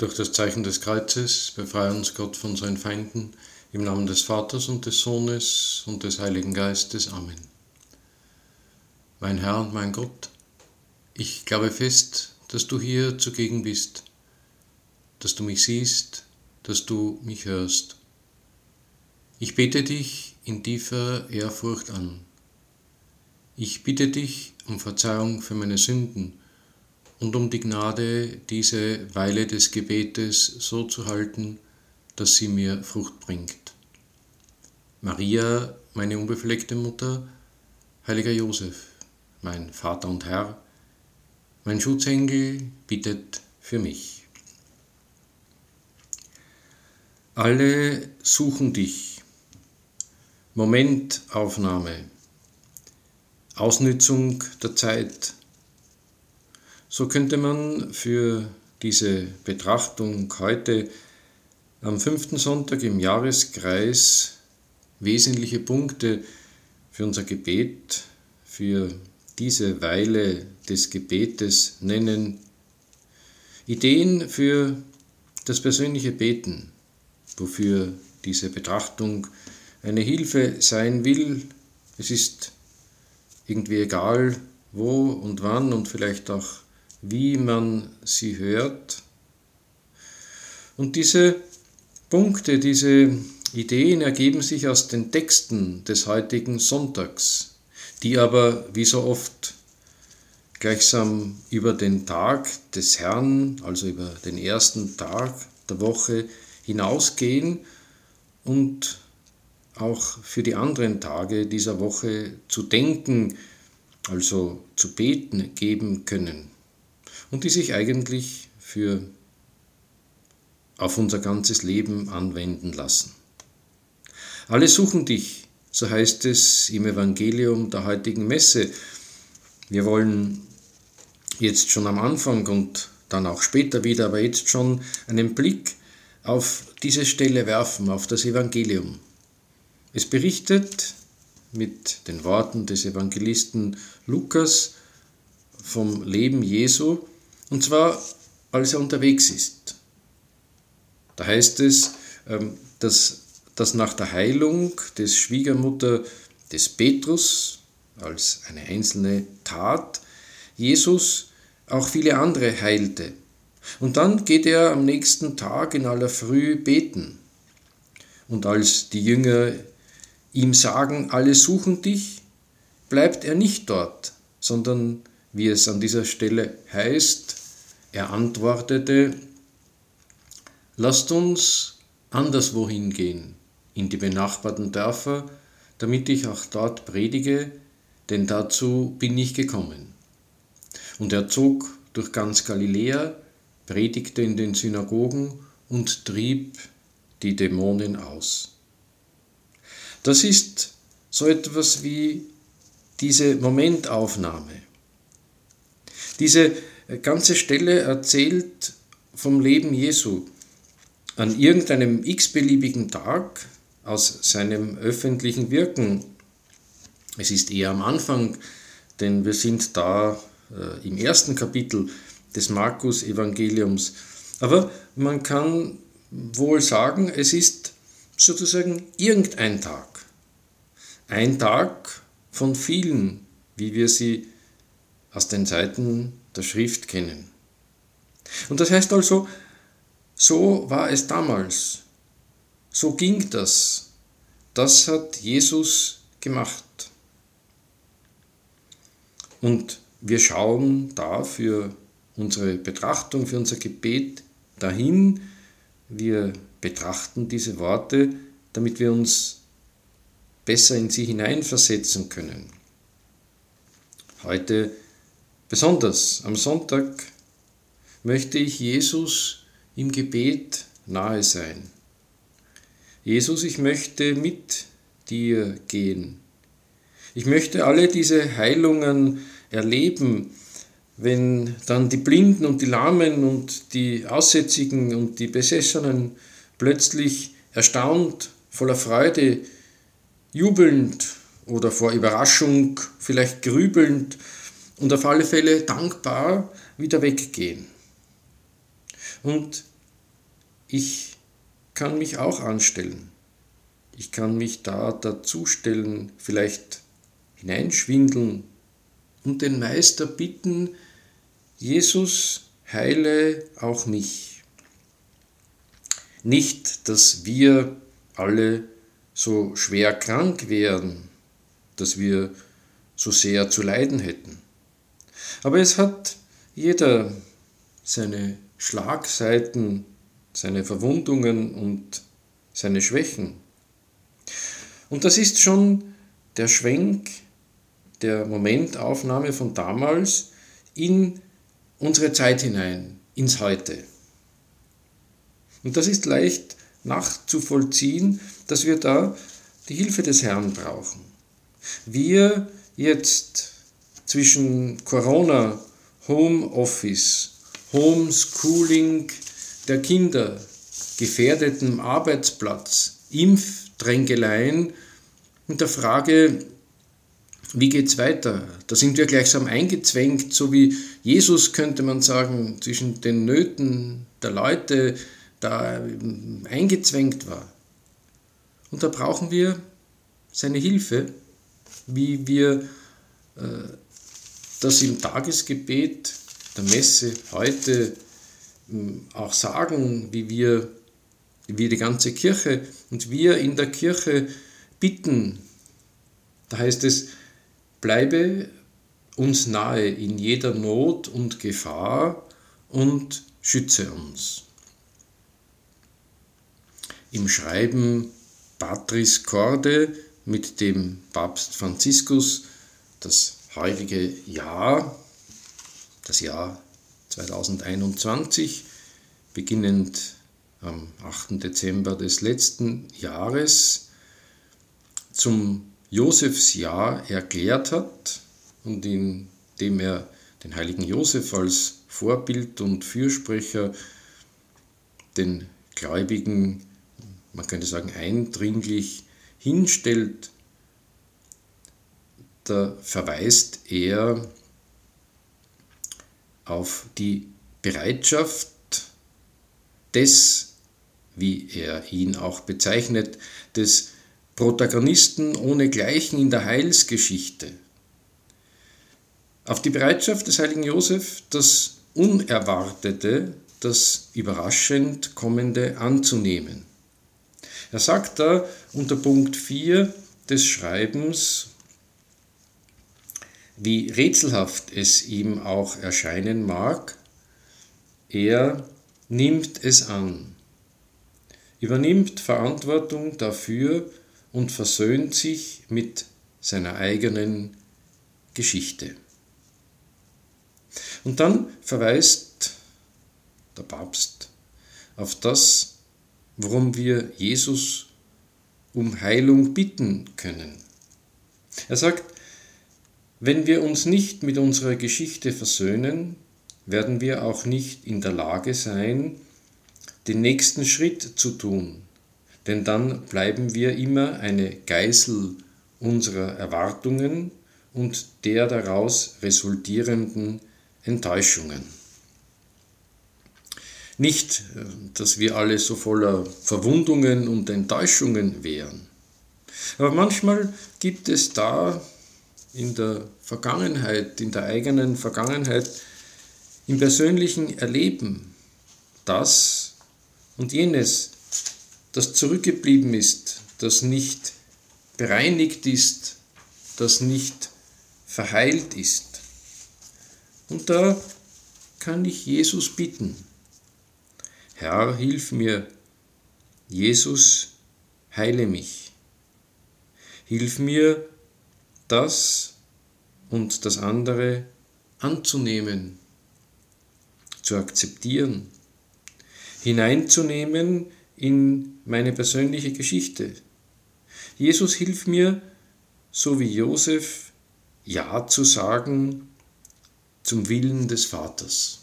Durch das Zeichen des Kreuzes befreie uns Gott von seinen Feinden, im Namen des Vaters und des Sohnes und des Heiligen Geistes. Amen. Mein Herr und mein Gott, ich glaube fest, dass du hier zugegen bist, dass du mich siehst, dass du mich hörst. Ich bete dich in tiefer Ehrfurcht an. Ich bitte dich um Verzeihung für meine Sünden und um die Gnade, diese Weile des Gebetes so zu halten, dass sie mir Frucht bringt. Maria, meine unbefleckte Mutter, heiliger Josef, mein Vater und Herr, mein Schutzengel bittet für mich. Alle suchen dich. Momentaufnahme. Ausnützung der Zeit. So könnte man für diese Betrachtung heute am fünften Sonntag im Jahreskreis wesentliche Punkte für unser Gebet, für diese Weile des Gebetes nennen. Ideen für das persönliche Beten, wofür diese Betrachtung eine Hilfe sein will. Es ist irgendwie egal, wo und wann und vielleicht auch wie man sie hört. Und diese Punkte, diese Ideen ergeben sich aus den Texten des heutigen Sonntags, die aber wie so oft gleichsam über den Tag des Herrn, also über den ersten Tag der Woche hinausgehen und auch für die anderen Tage dieser Woche zu denken, also zu beten geben können und die sich eigentlich für auf unser ganzes Leben anwenden lassen. Alle suchen dich, so heißt es im Evangelium der heutigen Messe. Wir wollen jetzt schon am Anfang und dann auch später wieder, aber jetzt schon einen Blick auf diese Stelle werfen, auf das Evangelium. Es berichtet mit den Worten des Evangelisten Lukas vom Leben Jesu und zwar, als er unterwegs ist. Da heißt es, ähm, dass, dass nach der Heilung des Schwiegermutter des Petrus als eine einzelne Tat Jesus auch viele andere heilte. Und dann geht er am nächsten Tag in aller Früh beten. Und als die Jünger ihm sagen, alle suchen dich, bleibt er nicht dort, sondern, wie es an dieser Stelle heißt, er antwortete, lasst uns anderswohin gehen, in die benachbarten Dörfer, damit ich auch dort predige, denn dazu bin ich gekommen. Und er zog durch ganz Galiläa, predigte in den Synagogen und trieb die Dämonen aus. Das ist so etwas wie diese Momentaufnahme. Diese ganze Stelle erzählt vom Leben Jesu an irgendeinem x-beliebigen Tag aus seinem öffentlichen Wirken. Es ist eher am Anfang, denn wir sind da äh, im ersten Kapitel des Markus-Evangeliums. Aber man kann wohl sagen, es ist sozusagen irgendein Tag. Ein Tag von vielen, wie wir sie aus den Seiten der Schrift kennen. Und das heißt also, so war es damals, so ging das, das hat Jesus gemacht. Und wir schauen da für unsere Betrachtung, für unser Gebet dahin, wir betrachten diese Worte, damit wir uns besser in sie hineinversetzen können. Heute Besonders am Sonntag möchte ich Jesus im Gebet nahe sein. Jesus, ich möchte mit dir gehen. Ich möchte alle diese Heilungen erleben, wenn dann die Blinden und die Lahmen und die Aussätzigen und die Besessenen plötzlich erstaunt, voller Freude, jubelnd oder vor Überraschung, vielleicht grübelnd und auf alle Fälle dankbar wieder weggehen. Und ich kann mich auch anstellen. Ich kann mich da dazustellen, vielleicht hineinschwindeln und den Meister bitten, Jesus, heile auch mich. Nicht, dass wir alle so schwer krank wären, dass wir so sehr zu leiden hätten. Aber es hat jeder seine Schlagseiten, seine Verwundungen und seine Schwächen. Und das ist schon der Schwenk der Momentaufnahme von damals in unsere Zeit hinein, ins Heute. Und das ist leicht nachzuvollziehen, dass wir da die Hilfe des Herrn brauchen. Wir jetzt zwischen Corona, Homeoffice, Homeschooling der Kinder, gefährdetem Arbeitsplatz, Impfdrängeleien und der Frage, wie geht's weiter? Da sind wir gleichsam eingezwängt, so wie Jesus könnte man sagen, zwischen den Nöten der Leute da eingezwängt war. Und da brauchen wir seine Hilfe, wie wir äh, das im Tagesgebet der Messe heute hm, auch sagen, wie wir, wie die ganze Kirche und wir in der Kirche bitten. Da heißt es, bleibe uns nahe in jeder Not und Gefahr und schütze uns. Im Schreiben Patris Corde mit dem Papst Franziskus das heutige Jahr, das Jahr 2021, beginnend am 8. Dezember des letzten Jahres, zum Josefsjahr erklärt hat und indem er den heiligen Josef als Vorbild und Fürsprecher den Gläubigen, man könnte sagen, eindringlich hinstellt, da verweist er auf die Bereitschaft des, wie er ihn auch bezeichnet, des Protagonisten ohnegleichen in der Heilsgeschichte. Auf die Bereitschaft des heiligen Josef, das Unerwartete, das überraschend Kommende anzunehmen. Er sagt da unter Punkt 4 des Schreibens, wie rätselhaft es ihm auch erscheinen mag, er nimmt es an, übernimmt Verantwortung dafür und versöhnt sich mit seiner eigenen Geschichte. Und dann verweist der Papst auf das, worum wir Jesus um Heilung bitten können. Er sagt, wenn wir uns nicht mit unserer Geschichte versöhnen, werden wir auch nicht in der Lage sein, den nächsten Schritt zu tun, denn dann bleiben wir immer eine Geißel unserer Erwartungen und der daraus resultierenden Enttäuschungen. Nicht, dass wir alle so voller Verwundungen und Enttäuschungen wären, aber manchmal gibt es da in der Vergangenheit, in der eigenen Vergangenheit, im persönlichen Erleben das und jenes, das zurückgeblieben ist, das nicht bereinigt ist, das nicht verheilt ist. Und da kann ich Jesus bitten, Herr, hilf mir, Jesus, heile mich. Hilf mir, das und das andere anzunehmen, zu akzeptieren, hineinzunehmen in meine persönliche Geschichte. Jesus hilf mir, so wie Josef, Ja zu sagen zum Willen des Vaters.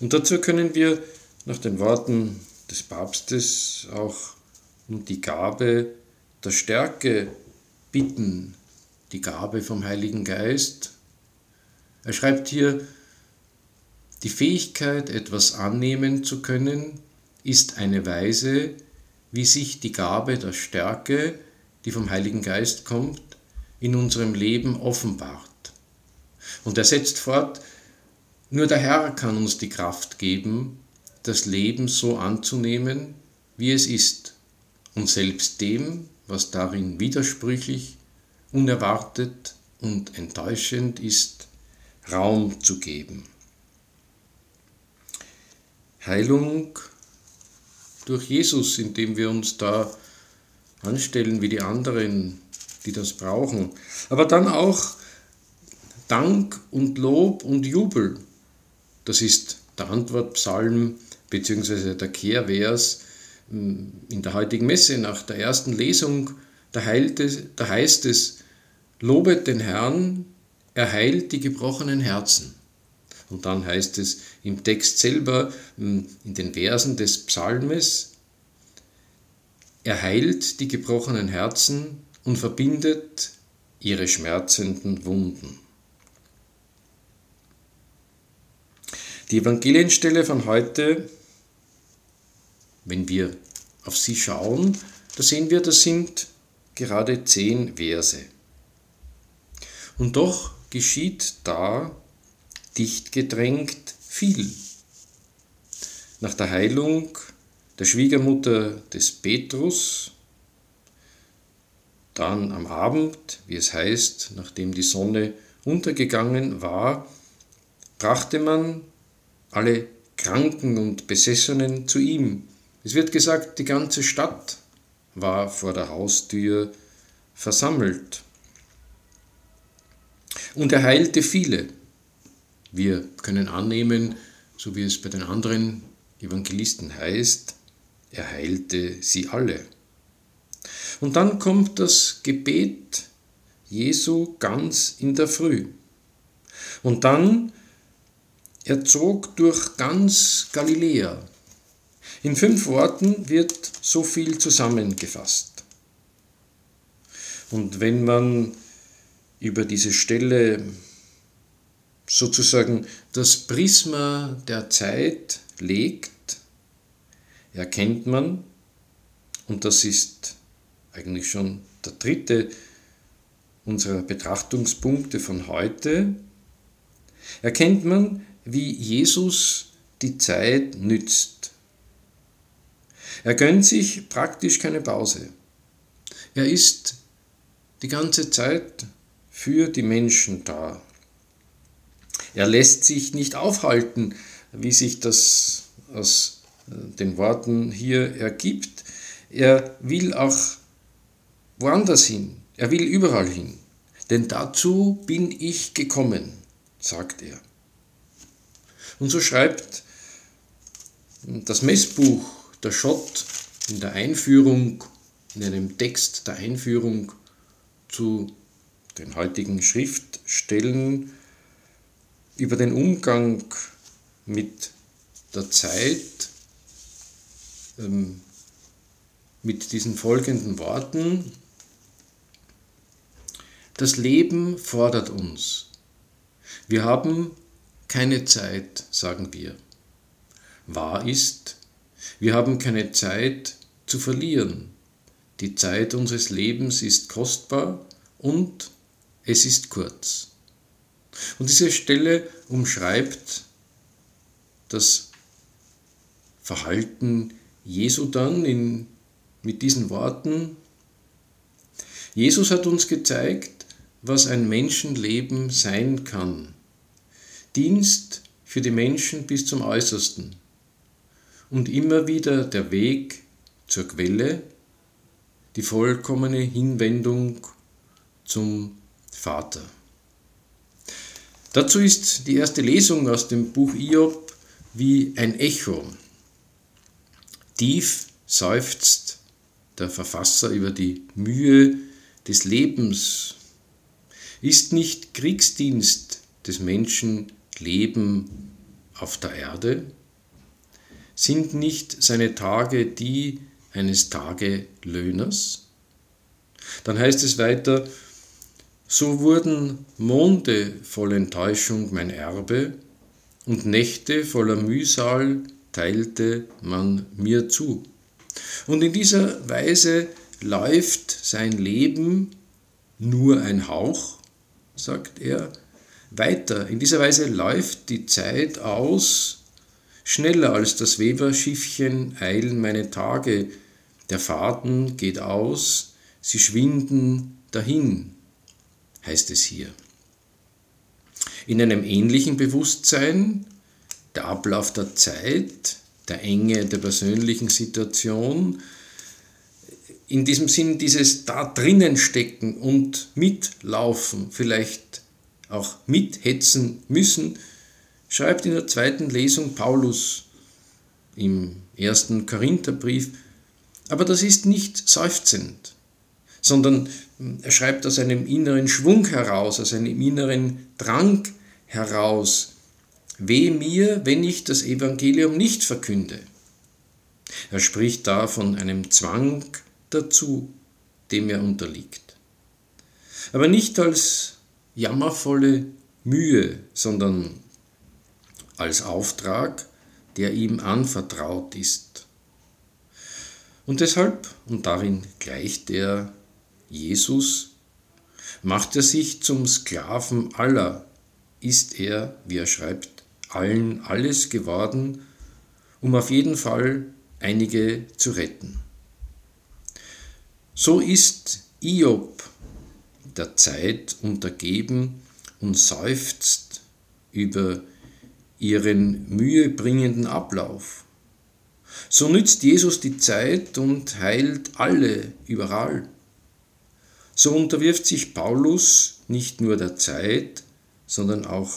Und dazu können wir nach den Worten des Papstes auch um die Gabe der Stärke bitten, die Gabe vom Heiligen Geist. Er schreibt hier, Die Fähigkeit, etwas annehmen zu können, ist eine Weise, wie sich die Gabe der Stärke, die vom Heiligen Geist kommt, in unserem Leben offenbart. Und er setzt fort, nur der Herr kann uns die Kraft geben, das Leben so anzunehmen, wie es ist, und selbst dem, was darin widersprüchlich, unerwartet und enttäuschend ist, Raum zu geben. Heilung durch Jesus, indem wir uns da anstellen wie die anderen, die das brauchen. Aber dann auch Dank und Lob und Jubel. Das ist der Antwortpsalm bzw. der Kehrvers in der heutigen Messe nach der ersten Lesung. Da, da heißt es, lobet den Herrn, er heilt die gebrochenen Herzen. Und dann heißt es im Text selber, hm, in den Versen des Psalmes, er heilt die gebrochenen Herzen und verbindet ihre schmerzenden Wunden. Die Evangelienstelle von heute, wenn wir auf sie schauen, da sehen wir, das sind gerade zehn Verse. Und doch geschieht da dicht gedrängt viel. Nach der Heilung der Schwiegermutter des Petrus, dann am Abend, wie es heißt, nachdem die Sonne untergegangen war, brachte man alle Kranken und Besessenen zu ihm. Es wird gesagt, die ganze Stadt war vor der Haustür versammelt. Und er heilte viele. Wir können annehmen, so wie es bei den anderen Evangelisten heißt, er heilte sie alle. Und dann kommt das Gebet Jesu ganz in der Früh. Und dann er zog durch ganz Galiläa. In fünf Worten wird so viel zusammengefasst. Und wenn man über diese Stelle sozusagen das Prisma der Zeit legt, erkennt man, und das ist eigentlich schon der dritte unserer Betrachtungspunkte von heute, erkennt man, wie Jesus die Zeit nützt. Er gönnt sich praktisch keine Pause. Er ist die ganze Zeit für die Menschen da. Er lässt sich nicht aufhalten, wie sich das aus äh, den Worten hier ergibt. Er will auch woanders hin. Er will überall hin. Denn dazu bin ich gekommen, sagt er. Und so schreibt das Messbuch der Schott in der Einführung, in einem Text der Einführung zu den heutigen Schriftstellen über den Umgang mit der Zeit ähm, mit diesen folgenden Worten. Das Leben fordert uns. Wir haben keine Zeit, sagen wir. Wahr ist, wir haben keine Zeit zu verlieren. Die Zeit unseres Lebens ist kostbar und es ist kurz. Und diese Stelle umschreibt das Verhalten Jesu dann in, mit diesen Worten. Jesus hat uns gezeigt, was ein Menschenleben sein kann. Dienst für die Menschen bis zum Äußersten und immer wieder der Weg zur Quelle, die vollkommene Hinwendung zum Vater. Dazu ist die erste Lesung aus dem Buch Iob wie ein Echo. Tief seufzt der Verfasser über die Mühe des Lebens. Ist nicht Kriegsdienst des Menschen Leben auf der Erde? Sind nicht seine Tage die eines Tagelöhners? Dann heißt es weiter, so wurden Monde voll Enttäuschung mein Erbe und Nächte voller Mühsal teilte man mir zu. Und in dieser Weise läuft sein Leben nur ein Hauch, sagt er, weiter. In dieser Weise läuft die Zeit aus, schneller als das Weberschiffchen eilen meine Tage, der Faden geht aus, sie schwinden dahin, heißt es hier. In einem ähnlichen Bewusstsein, der Ablauf der Zeit, der Enge der persönlichen Situation, in diesem Sinn dieses da drinnen stecken und mitlaufen, vielleicht auch mithetzen müssen, schreibt in der zweiten Lesung Paulus im ersten Korintherbrief, aber das ist nicht seufzend, sondern er schreibt aus einem inneren Schwung heraus, aus einem inneren Drang heraus. Weh mir, wenn ich das Evangelium nicht verkünde. Er spricht da von einem Zwang dazu, dem er unterliegt. Aber nicht als jammervolle Mühe, sondern als Auftrag, der ihm anvertraut ist. Und deshalb, und darin gleicht er Jesus, macht er sich zum Sklaven aller, ist er, wie er schreibt, allen alles geworden, um auf jeden Fall einige zu retten. So ist Iob der Zeit untergeben und seufzt über ihren mühebringenden Ablauf. So nützt Jesus die Zeit und heilt alle überall. So unterwirft sich Paulus nicht nur der Zeit, sondern auch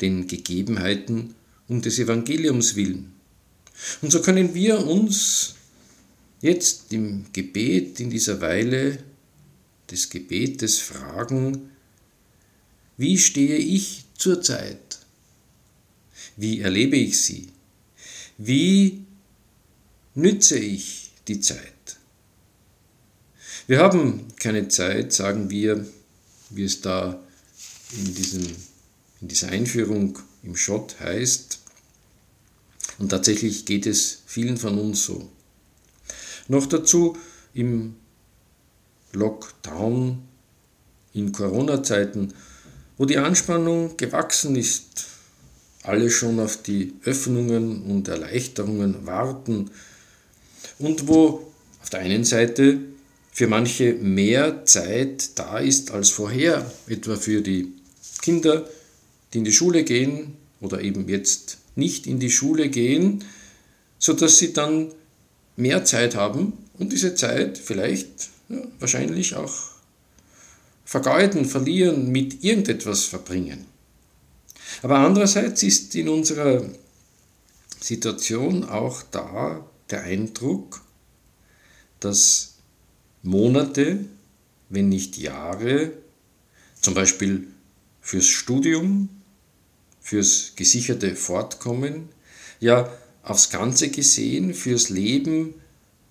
den Gegebenheiten um des Evangeliums willen. Und so können wir uns jetzt im Gebet, in dieser Weile des Gebetes fragen, wie stehe ich zur Zeit? Wie erlebe ich sie? Wie nütze ich die Zeit? Wir haben keine Zeit, sagen wir, wie es da in, diesem, in dieser Einführung im Schott heißt. Und tatsächlich geht es vielen von uns so. Noch dazu im Lockdown in Corona-Zeiten, wo die Anspannung gewachsen ist, alle schon auf die Öffnungen und Erleichterungen warten und wo auf der einen Seite für manche mehr Zeit da ist als vorher, etwa für die Kinder, die in die Schule gehen oder eben jetzt nicht in die Schule gehen, sodass sie dann mehr Zeit haben und diese Zeit vielleicht ja, wahrscheinlich auch vergeuden, verlieren, mit irgendetwas verbringen. Aber andererseits ist in unserer Situation auch da der Eindruck, dass Monate, wenn nicht Jahre, zum Beispiel fürs Studium, fürs gesicherte Fortkommen, ja aufs Ganze gesehen fürs Leben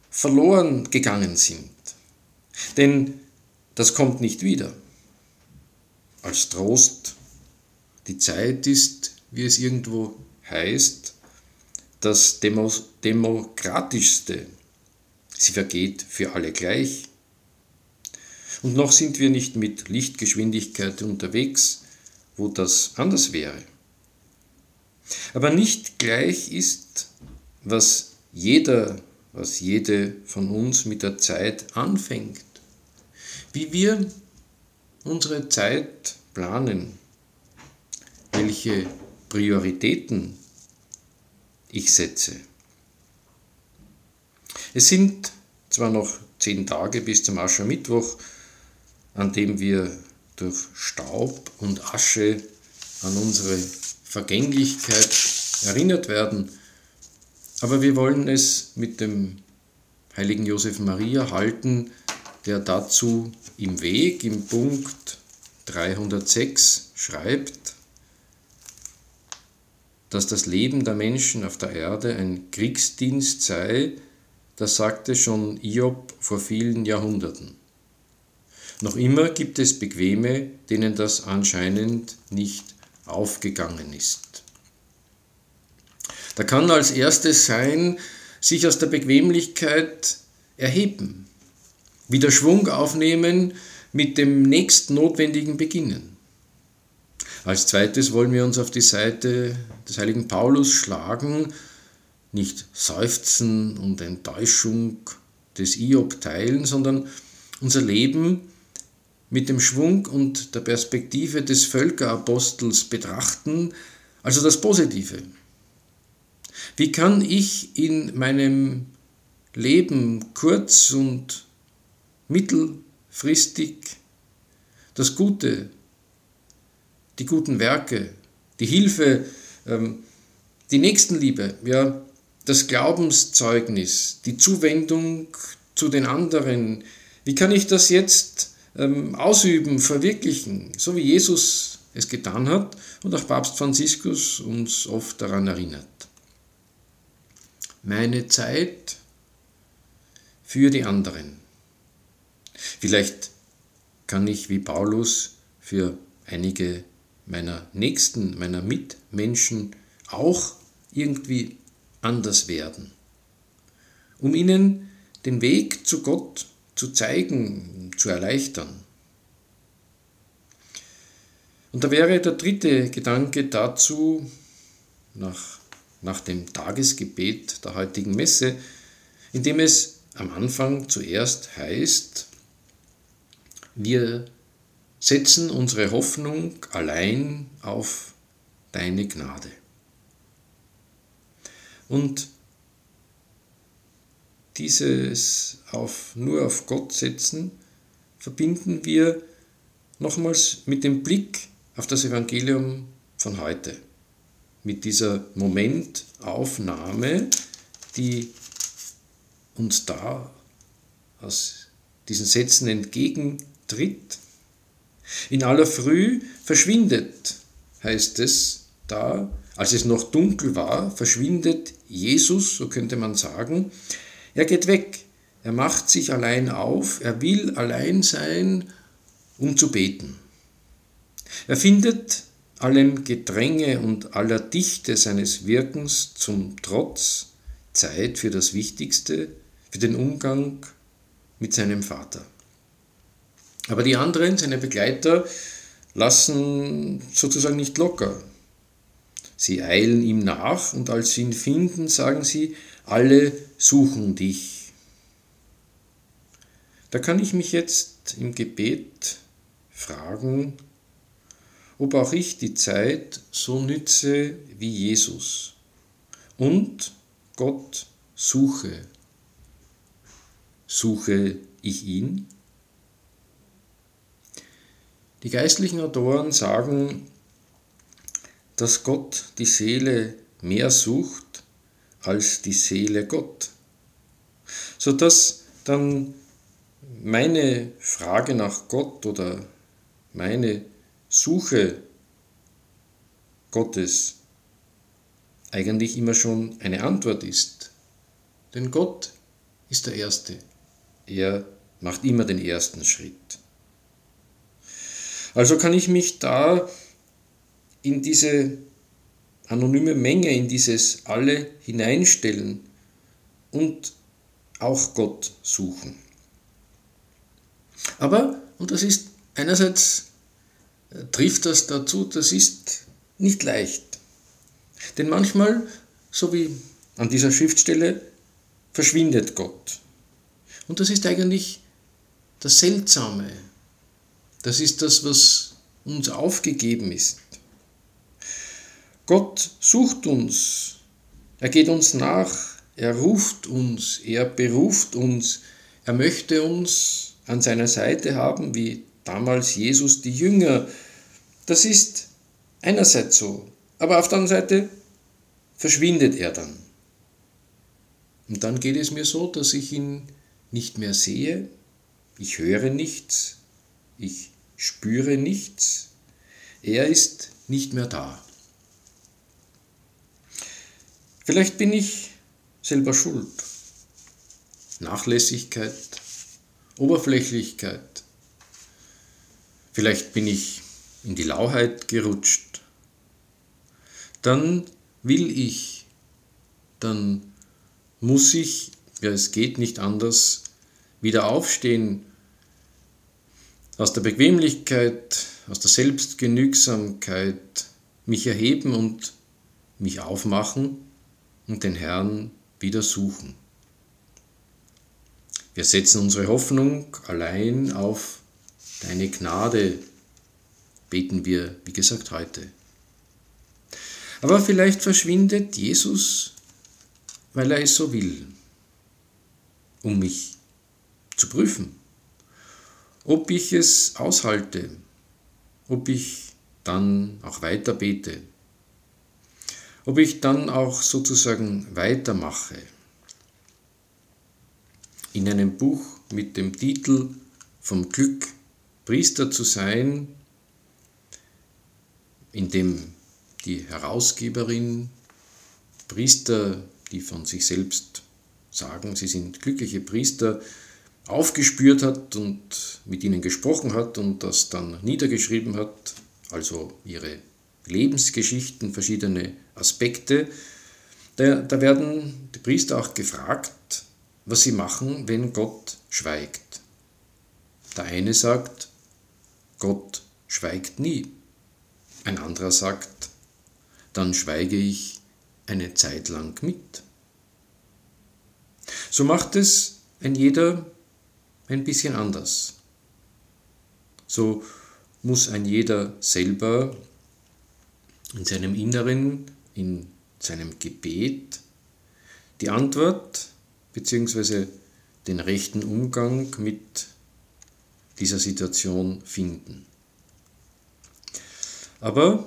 verloren gegangen sind. Denn das kommt nicht wieder. Als Trost, die Zeit ist, wie es irgendwo heißt, das demokratischste Sie vergeht für alle gleich. Und noch sind wir nicht mit Lichtgeschwindigkeit unterwegs, wo das anders wäre. Aber nicht gleich ist, was jeder, was jede von uns mit der Zeit anfängt. Wie wir unsere Zeit planen, welche Prioritäten ich setze. Es sind zwar noch zehn Tage bis zum Aschermittwoch, an dem wir durch Staub und Asche an unsere Vergänglichkeit erinnert werden, aber wir wollen es mit dem heiligen Josef Maria halten, der dazu im Weg im Punkt 306 schreibt, dass das Leben der Menschen auf der Erde ein Kriegsdienst sei, das sagte schon Iob vor vielen Jahrhunderten. Noch immer gibt es Bequeme, denen das anscheinend nicht aufgegangen ist. Da kann als erstes sein, sich aus der Bequemlichkeit erheben, wieder Schwung aufnehmen, mit dem nächsten Notwendigen beginnen. Als zweites wollen wir uns auf die Seite des heiligen Paulus schlagen, nicht Seufzen und Enttäuschung des Iob teilen, sondern unser Leben mit dem Schwung und der Perspektive des Völkerapostels betrachten, also das Positive. Wie kann ich in meinem Leben kurz- und mittelfristig das Gute, die guten Werke, die Hilfe, ähm, die Nächstenliebe, ja, das Glaubenszeugnis, die Zuwendung zu den anderen, wie kann ich das jetzt ähm, ausüben, verwirklichen, so wie Jesus es getan hat und auch Papst Franziskus uns oft daran erinnert. Meine Zeit für die anderen. Vielleicht kann ich wie Paulus für einige meiner Nächsten, meiner Mitmenschen auch irgendwie anders werden, um ihnen den Weg zu Gott zu zeigen, zu erleichtern. Und da wäre der dritte Gedanke dazu, nach, nach dem Tagesgebet der heutigen Messe, in dem es am Anfang zuerst heißt, wir setzen unsere Hoffnung allein auf deine Gnade. Und dieses auf, nur auf Gott setzen verbinden wir nochmals mit dem Blick auf das Evangelium von heute, mit dieser Momentaufnahme, die uns da aus diesen Sätzen entgegentritt. In aller Früh verschwindet, heißt es da, als es noch dunkel war, verschwindet Jesus, so könnte man sagen. Er geht weg, er macht sich allein auf, er will allein sein, um zu beten. Er findet allem Gedränge und aller Dichte seines Wirkens zum Trotz Zeit für das Wichtigste, für den Umgang mit seinem Vater. Aber die anderen, seine Begleiter, lassen sozusagen nicht locker. Sie eilen ihm nach und als sie ihn finden, sagen sie, alle suchen dich. Da kann ich mich jetzt im Gebet fragen, ob auch ich die Zeit so nütze wie Jesus und Gott suche. Suche ich ihn? Die geistlichen Autoren sagen, dass Gott die Seele mehr sucht als die Seele Gott, sodass dann meine Frage nach Gott oder meine Suche Gottes eigentlich immer schon eine Antwort ist. Denn Gott ist der Erste. Er macht immer den ersten Schritt. Also kann ich mich da in diese anonyme Menge, in dieses Alle hineinstellen und auch Gott suchen. Aber, und das ist einerseits äh, trifft das dazu, das ist nicht leicht. Denn manchmal, so wie an dieser Schriftstelle, verschwindet Gott. Und das ist eigentlich das Seltsame. Das ist das, was uns aufgegeben ist. Gott sucht uns, er geht uns nach, er ruft uns, er beruft uns, er möchte uns an seiner Seite haben, wie damals Jesus die Jünger. Das ist einerseits so, aber auf der anderen Seite verschwindet er dann. Und dann geht es mir so, dass ich ihn nicht mehr sehe, ich höre nichts, ich spüre nichts, er ist nicht mehr da. Vielleicht bin ich selber schuld. Nachlässigkeit, Oberflächlichkeit. Vielleicht bin ich in die Lauheit gerutscht. Dann will ich dann muss ich, ja es geht nicht anders, wieder aufstehen aus der Bequemlichkeit, aus der Selbstgenügsamkeit, mich erheben und mich aufmachen und den Herrn wieder suchen. Wir setzen unsere Hoffnung allein auf deine Gnade, beten wir, wie gesagt, heute. Aber vielleicht verschwindet Jesus, weil er es so will, um mich zu prüfen, ob ich es aushalte, ob ich dann auch weiter bete, ob ich dann auch sozusagen weitermache. In einem Buch mit dem Titel Vom Glück Priester zu sein, in dem die Herausgeberin Priester, die von sich selbst sagen, sie sind glückliche Priester, aufgespürt hat und mit ihnen gesprochen hat und das dann niedergeschrieben hat, also ihre Lebensgeschichten, verschiedene Aspekte. Da, da werden die Priester auch gefragt, was sie machen, wenn Gott schweigt. Der eine sagt, Gott schweigt nie. Ein anderer sagt, dann schweige ich eine Zeit lang mit. So macht es ein jeder ein bisschen anders. So muss ein jeder selber in seinem Inneren, in seinem Gebet die Antwort bzw. den rechten Umgang mit dieser Situation finden. Aber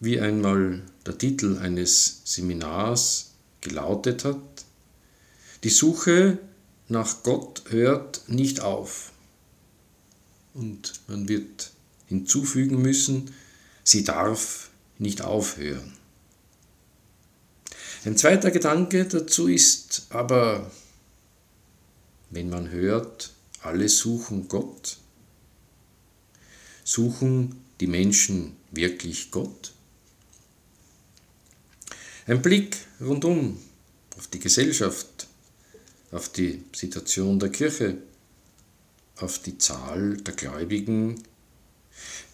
wie einmal der Titel eines Seminars gelautet hat, die Suche nach Gott hört nicht auf. Und man wird hinzufügen müssen, sie darf nicht aufhören. Ein zweiter Gedanke dazu ist aber, wenn man hört, alle suchen Gott, suchen die Menschen wirklich Gott? Ein Blick rundum auf die Gesellschaft, auf die Situation der Kirche, auf die Zahl der Gläubigen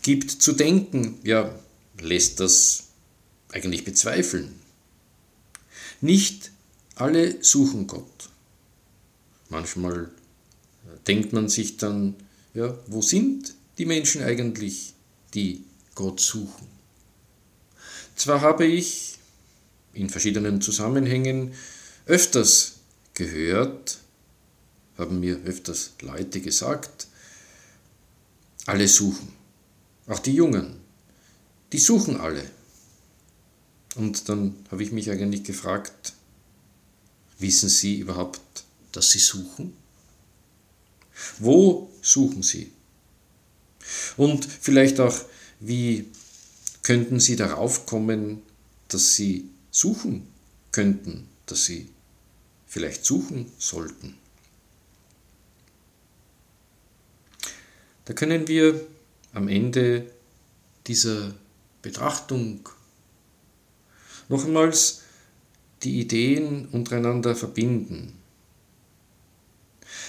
gibt zu denken, ja, lässt das eigentlich bezweifeln. Nicht alle suchen Gott. Manchmal denkt man sich dann, ja, wo sind die Menschen eigentlich, die Gott suchen? Zwar habe ich in verschiedenen Zusammenhängen öfters gehört, haben mir öfters Leute gesagt, alle suchen, auch die Jungen, die suchen alle. Und dann habe ich mich eigentlich gefragt, wissen Sie überhaupt, dass Sie suchen? Wo suchen Sie? Und vielleicht auch, wie könnten Sie darauf kommen, dass Sie suchen könnten, dass sie vielleicht suchen sollten. Da können wir am Ende dieser Betrachtung nochmals die Ideen untereinander verbinden.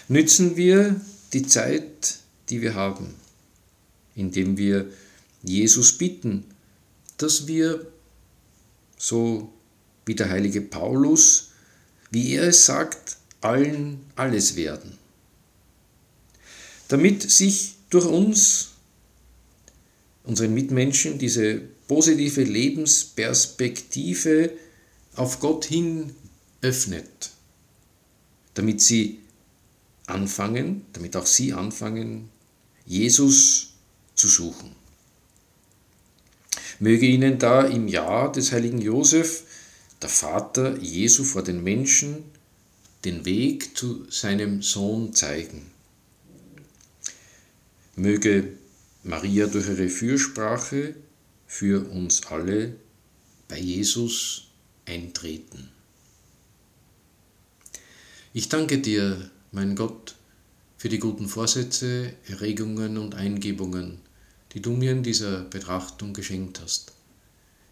Nützen wir die Zeit, die wir haben, indem wir Jesus bitten, dass wir so wie der heilige Paulus, wie er es sagt, allen alles werden. Damit sich durch uns, unseren Mitmenschen, diese positive Lebensperspektive auf Gott hin öffnet, damit sie anfangen, damit auch sie anfangen, Jesus zu suchen. Möge ihnen da im Jahr des heiligen Josef der Vater Jesu vor den Menschen den Weg zu seinem Sohn zeigen. Möge Maria durch ihre Fürsprache für uns alle bei Jesus eintreten. Ich danke dir, mein Gott, für die guten Vorsätze, Erregungen und Eingebungen, die du mir in dieser Betrachtung geschenkt hast.